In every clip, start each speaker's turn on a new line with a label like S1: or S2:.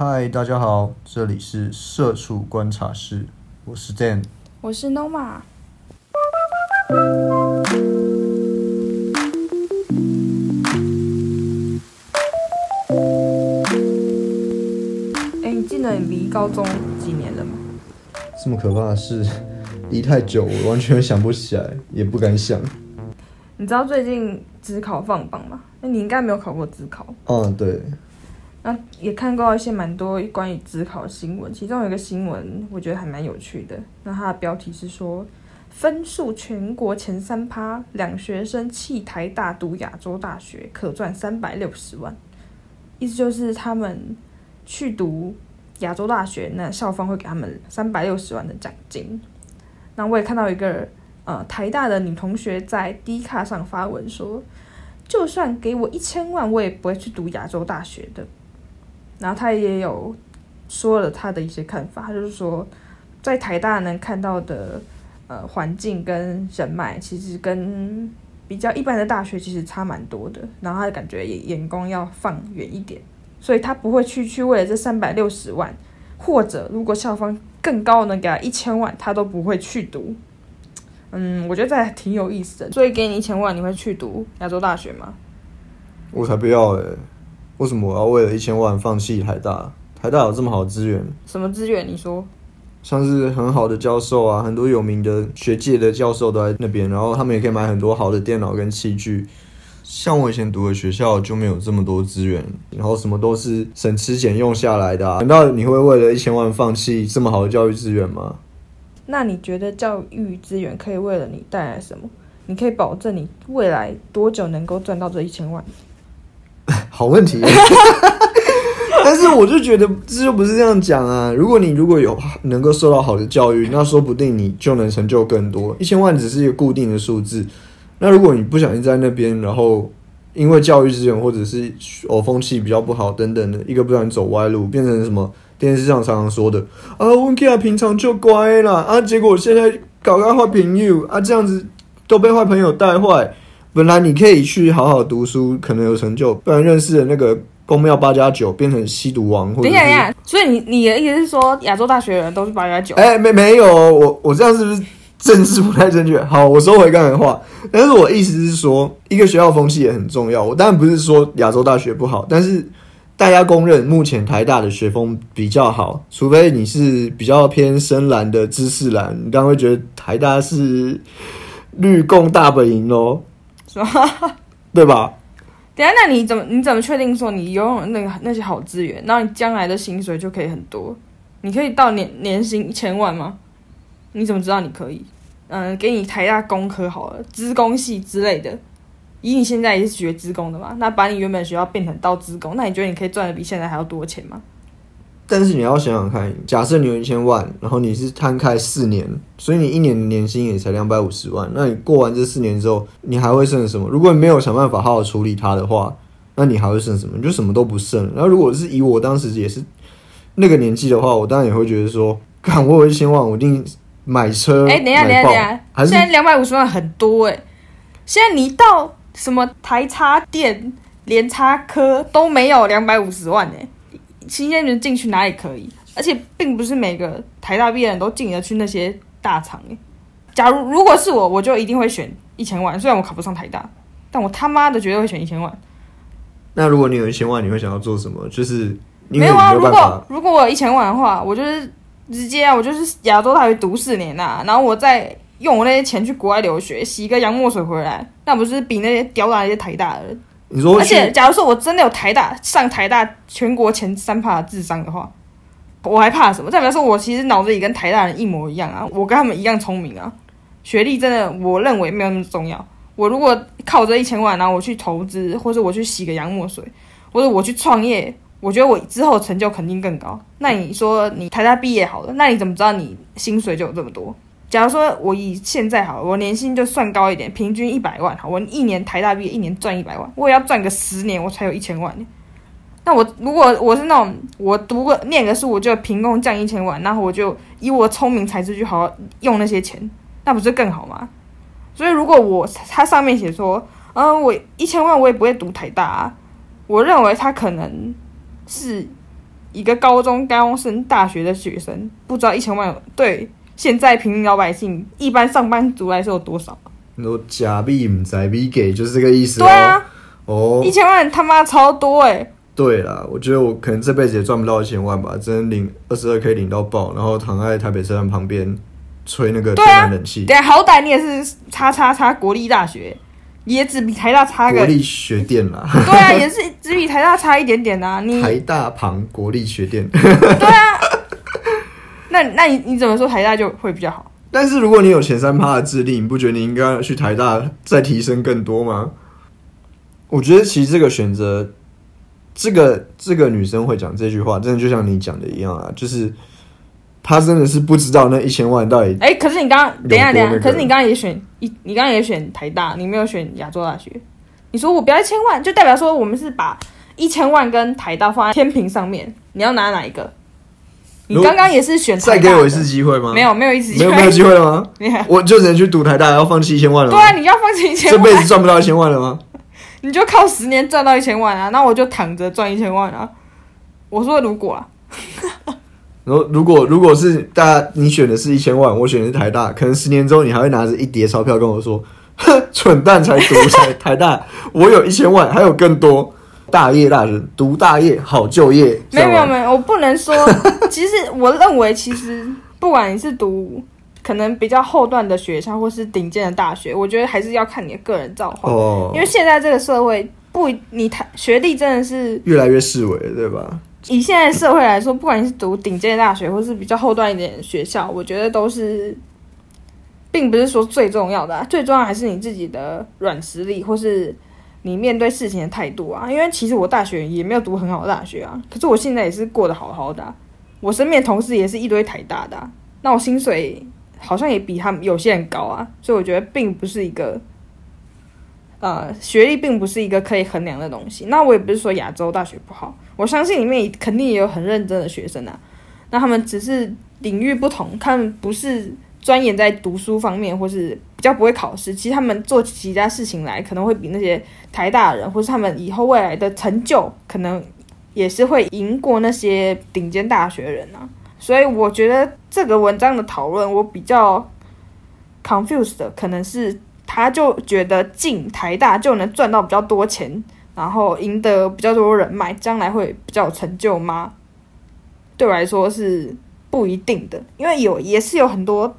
S1: 嗨，大家好，这里是社畜观察室，我是 Dan。
S2: 我是 Noma。哎，你记得你离高中几年了吗？
S1: 这么可怕的事，离太久，我完全想不起来，也不敢想。
S2: 你知道最近职考放榜吗？那你应该没有考过职考。
S1: 嗯，对。
S2: 那也看过一些蛮多关于职考新闻，其中有一个新闻我觉得还蛮有趣的。那它的标题是说，分数全国前三趴，两学生弃台大读亚洲大学，可赚三百六十万。意思就是他们去读亚洲大学，那校方会给他们三百六十万的奖金。那我也看到一个呃台大的女同学在 D 卡上发文说，就算给我一千万，我也不会去读亚洲大学的。然后他也有说了他的一些看法，他就是说，在台大能看到的呃环境跟人脉，其实跟比较一般的大学其实差蛮多的。然后他感觉也眼光要放远一点，所以他不会去去为了这三百六十万，或者如果校方更高能给他一千万，他都不会去读。嗯，我觉得这还挺有意思的。所以给你一千万，你会去读亚洲大学吗？
S1: 我才不要诶。为什么我要为了一千万放弃台大？台大有这么好的资源？
S2: 什么资源？你说？
S1: 像是很好的教授啊，很多有名的学界的教授都在那边，然后他们也可以买很多好的电脑跟器具。像我以前读的学校就没有这么多资源，然后什么都是省吃俭用下来的。难道你会为了一千万放弃这么好的教育资源吗？
S2: 那你觉得教育资源可以为了你带来什么？你可以保证你未来多久能够赚到这一千万？
S1: 好问题，但是我就觉得这就不是这样讲啊！如果你如果有能够受到好的教育，那说不定你就能成就更多。一千万只是一个固定的数字，那如果你不小心在那边，然后因为教育资源或者是哦风气比较不好等等的，一个不小心走歪路，变成什么电视上常常说的啊，温克亚平常就乖啦啊，结果现在搞个坏朋友啊，这样子都被坏朋友带坏。本来你可以去好好读书，可能有成就，不然认识的那个公庙八加九变成吸毒王，或者等
S2: 一下，等一下，所以你你的意思是说亚洲大学的人都是八加九？
S1: 哎，没没有，我我这样是不是政治不太正确？好，我收回刚才的话，但是我意思是说，一个学校风气也很重要。我当然不是说亚洲大学不好，但是大家公认目前台大的学风比较好，除非你是比较偏深蓝的知识蓝，你当然会觉得台大是绿共大本营喽。是吧？对吧？
S2: 等下，那你怎么你怎么确定说你拥有那个那些好资源，然后你将来的薪水就可以很多？你可以到年年薪一千万吗？你怎么知道你可以？嗯，给你台大工科好了，资工系之类的。以你现在也是学资工的嘛，那把你原本学校变成到资工，那你觉得你可以赚的比现在还要多钱吗？
S1: 但是你要想想看，假设你有一千万，然后你是摊开四年，所以你一年的年薪也才两百五十万。那你过完这四年之后，你还会剩什么？如果你没有想办法好好处理它的话，那你还会剩什么？你就什么都不剩。然后如果是以我当时也是那个年纪的话，我当然也会觉得说，看我有一千万，我一定买车。
S2: 哎，等一下，等一下，等一下，现在两百五十万很多哎。现在你到什么台插电、联插科都没有两百五十万哎。新鲜人进去哪里可以？而且并不是每个台大毕业人都进得去那些大厂假如如果是我，我就一定会选一千万。虽然我考不上台大，但我他妈的绝对会选一千万。
S1: 那如果你有一千万，你会想要做什么？就是
S2: 没有啊。如果如果我有一千万的话，我就是直接啊，我就是亚洲大学读四年呐，然后我再用我那些钱去国外留学，洗个洋墨水回来，那不是比那些屌打那些台大的？
S1: 你说，
S2: 而且假如说我真的有台大上台大全国前三趴的智商的话，我还怕什么？再比如说，我其实脑子里跟台大人一模一样啊，我跟他们一样聪明啊，学历真的我认为没有那么重要。我如果靠这一千万，然后我去投资，或者我去洗个洋墨水，或者我去创业，我觉得我之后成就肯定更高。那你说你台大毕业好了，那你怎么知道你薪水就有这么多？假如说我以现在好，我年薪就算高一点，平均一百万好，我一年台大毕业，一年赚一百万，我也要赚个十年，我才有一千万。那我如果我是那种我读个念个书，我就凭空降一千万，然后我就以我聪明才智去好好用那些钱，那不是更好吗？所以如果我他上面写说，嗯，我一千万我也不会读台大，啊我认为他可能是一个高中高中生、大学的学生，不知道一千万对现在平民老百姓、一般上班族来说有多少？
S1: 你说假币唔在币给，就是这个意思、哦。
S2: 对啊，
S1: 哦
S2: 一，千万他妈超多哎、
S1: 对啦，我觉得我可能这辈子也赚不到一千万吧，只能领二十二 k 领到爆，然后躺在台北车站旁边吹那个
S2: 对啊
S1: 天然冷气。
S2: 对啊，好歹你也是叉叉叉国立大学，也只比台大差个
S1: 国立学店啦，
S2: 对啊，也是只比台大差一点点啊。你
S1: 台大旁国立学店。
S2: 那那你你怎么说台大就会比较好？
S1: 但是如果你有前三趴的智力，你不觉得你应该去台大再提升更多吗？我觉得其实这个选择，这个这个女生会讲这句话，真的就像你讲的一样啊，就是她真的是不知道那一千万到底
S2: 哎、可是你刚刚等一下等一下，可是你刚刚也选一，你刚刚也选台大，你没有选亚洲大学。你说我不要一千万，就代表说我们是把一千万跟台大放在天平上面，你要拿哪一个？你刚刚也是选
S1: 再给我一次机会吗？
S2: 没，有没有一次机会
S1: 没有没有机会了吗？我就只能去赌台大，要放弃一千万了吗？
S2: 对啊，你要放弃一千
S1: 这辈，子赚不到一千万了吗？
S2: 你就靠十年赚到一千万啊，那我就躺着赚一千万啊。我说如果啊，
S1: 然后如果如果是大家你选的是一千万，我选的是台大，可能十年之后你还会拿着一叠钞票跟我说，哼，蠢蛋才读才台大，我有一千万，还有更多。大业大人读大业好就业，
S2: 没有没有
S1: 有，
S2: 没有，我不能说。其实我认为，其实不管你是读可能比较后段的学校，或是顶尖的大学，我觉得还是要看你的个人造化。
S1: 哦
S2: 因，为现在这个社会不，你谈学历真的是
S1: 越来越视为，对吧？
S2: 以现在社会来说，不管你是读顶尖的大学，或是比较后段一点的学校，我觉得都是，并不是说最重要的、啊，最重要还是你自己的软实力，或是你面对事情的态度啊。因为其实我大学也没有读很好的大学啊，可是我现在也是过得好好的、我身边同事也是一堆台大的、那我薪水好像也比他们有些人高啊，所以我觉得并不是一个。呃，学历并不是一个可以衡量的东西。那我也不是说亚洲大学不好，我相信里面肯定也有很认真的学生啊。那他们只是领域不同，他们不是钻研在读书方面，或是比较不会考试。其实他们做起其他事情来，可能会比那些台大人，或是他们以后未来的成就，可能也是会赢过那些顶尖大学人啊。所以我觉得这个文章的讨论，我比较 confused 的可能是他就觉得进台大就能赚到比较多钱，然后赢得比较多人脉，将来会比较有成就吗？对我来说是不一定的，因为有也是有很多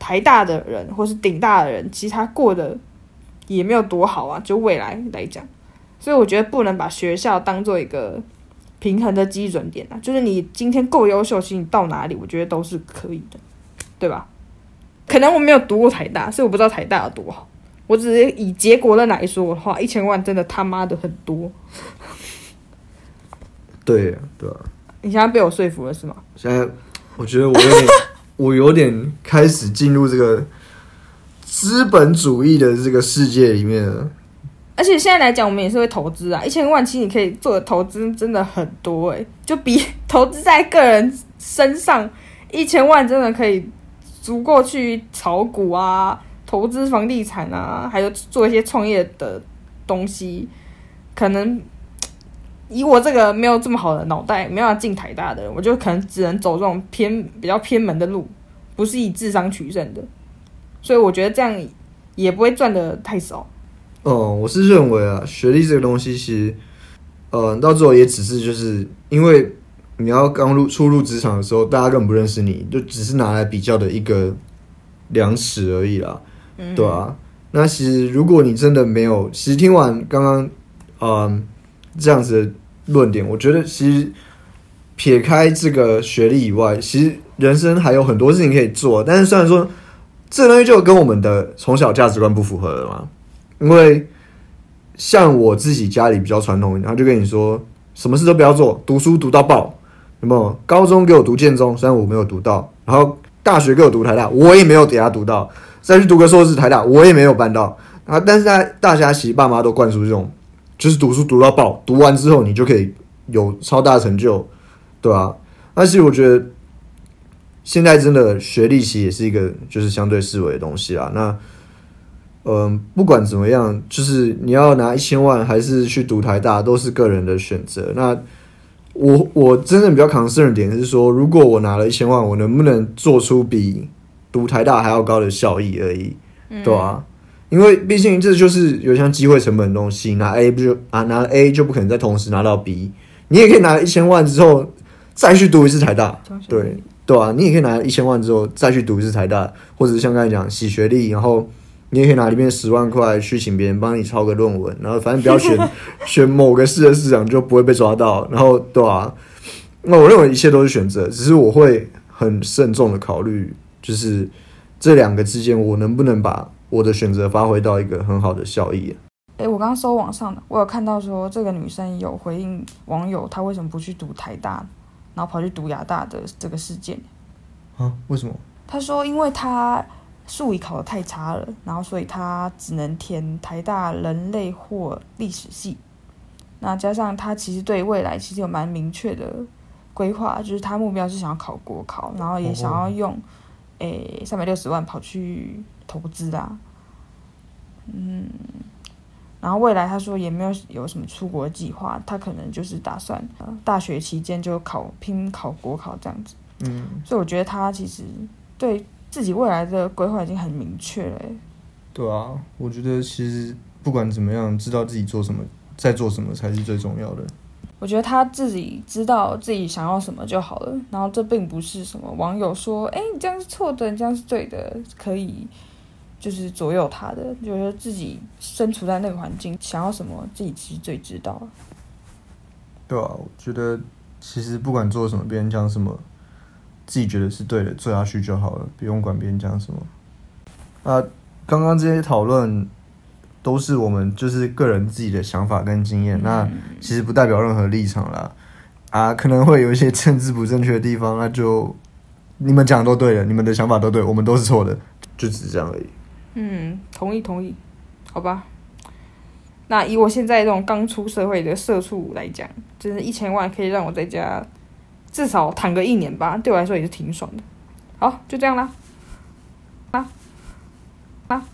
S2: 台大的人或是顶大的人，其实他过得也没有多好啊，就未来来讲，所以我觉得不能把学校当做一个平衡的基准点啊，就是你今天够优秀，其实你到哪里，我觉得都是可以的，对吧？可能我没有读过台大，所以我不知道台大有多好。我只是以结果论来说的话，一千万真的他妈的很多。
S1: 对对啊。
S2: 你现在被我说服了是吗？
S1: 现在我觉得我有点，我有点开始进入这个资本主义的这个世界里面了。
S2: 而且现在来讲，我们也是会投资啊，一千万其实你可以做的投资真的很多诶、就比 投资在个人身上，一千万真的可以足够去炒股啊、投资房地产啊，还有做一些创业的东西。可能以我这个没有这么好的脑袋，没办法进台大的人，我就可能只能走这种偏比较偏门的路，不是以智商取胜的。所以我觉得这样也不会赚的太少。
S1: 哦，我是认为啊，学历这个东西其实，呃，到最后也只是就是因为你要刚入初入职场的时候，大家根本不认识你，就只是拿来比较的一个量尺而已啦，
S2: 嗯
S1: 对啊。那其实如果你真的没有，其实听完刚刚嗯这样子的论点，我觉得其实撇开这个学历以外，其实人生还有很多事情可以做。但是虽然说这东西就跟我们的从小价值观不符合了嘛，因为像我自己家里比较传统，然后就跟你说，什么事都不要做，读书读到爆。那么？高中给我读建中，虽然我没有读到，然后大学给我读台大，我也没有给他读到，再去读个硕士台大，我也没有办到。啊，但是在大家其实爸妈都灌输这种，就是读书读到爆，读完之后你就可以有超大成就，对吧、但是我觉得现在真的学历其实也是一个就是相对思维的东西啊。那嗯，不管怎么样，就是你要拿一千万还是去读台大，都是个人的选择。那我我真正比较 concern 的点是说，如果我拿了一千万，我能不能做出比读台大还要高的效益而已，对啊，因为毕竟这就是有像机会成本的东西，拿 A 不就啊拿了 A 就不可能再同时拿到 B，你也可以拿一千万之后再去读一次台大，对对啊，你也可以拿一千万之后再去读一次台大，或者是像刚才讲洗学历，然后你也可以拿里面十万块去请别人帮你抄个论文，然后反正不要选 选某个市的市长就不会被抓到，然后对啊，那我认为一切都是选择，只是我会很慎重的考虑，就是这两个之间我能不能把我的选择发挥到一个很好的效益。
S2: 诶，我刚刚搜网上的，我有看到说这个女生有回应网友她为什么不去读台大，然后跑去读亚大的这个事件。
S1: 啊？为什么？
S2: 她说，因为她数理考得太差了，然后所以她只能填台大人类或历史系。那加上她其实对未来其实有蛮明确的规划，就是她目标是想要考国考，然后也想要用诶三百六十万跑去投资啊，嗯。然后未来他说也没有有什么出国计划，他可能就是打算大学期间就考拼考国考这样子。
S1: 嗯，
S2: 所以我觉得他其实对自己未来的规划已经很明确了。
S1: 对啊，我觉得其实不管怎么样，知道自己做什么，在做什么才是最重要的。
S2: 我觉得他自己知道自己想要什么就好了。然后这并不是什么网友说，哎，你这样是错的，你这样是对的，可以。就是左右他的，觉得自己身处在那个环境，想要什么，自己其实最知道。
S1: 对啊，我觉得其实不管做什么，别人讲什么，自己觉得是对的，做下去就好了，不用管别人讲什么。啊，刚刚这些讨论都是我们就是个人自己的想法跟经验，那其实不代表任何立场啦。啊，可能会有一些政治不正确的地方，那就你们讲都对了，你们的想法都对，我们都是错的，就只是这样而已。
S2: 嗯，同意同意，好吧。那以我现在这种刚出社会的社畜来讲，就是一千万可以让我在家至少躺个一年吧，对我来说也是挺爽的。好，就这样啦。啊啊啊啊啊！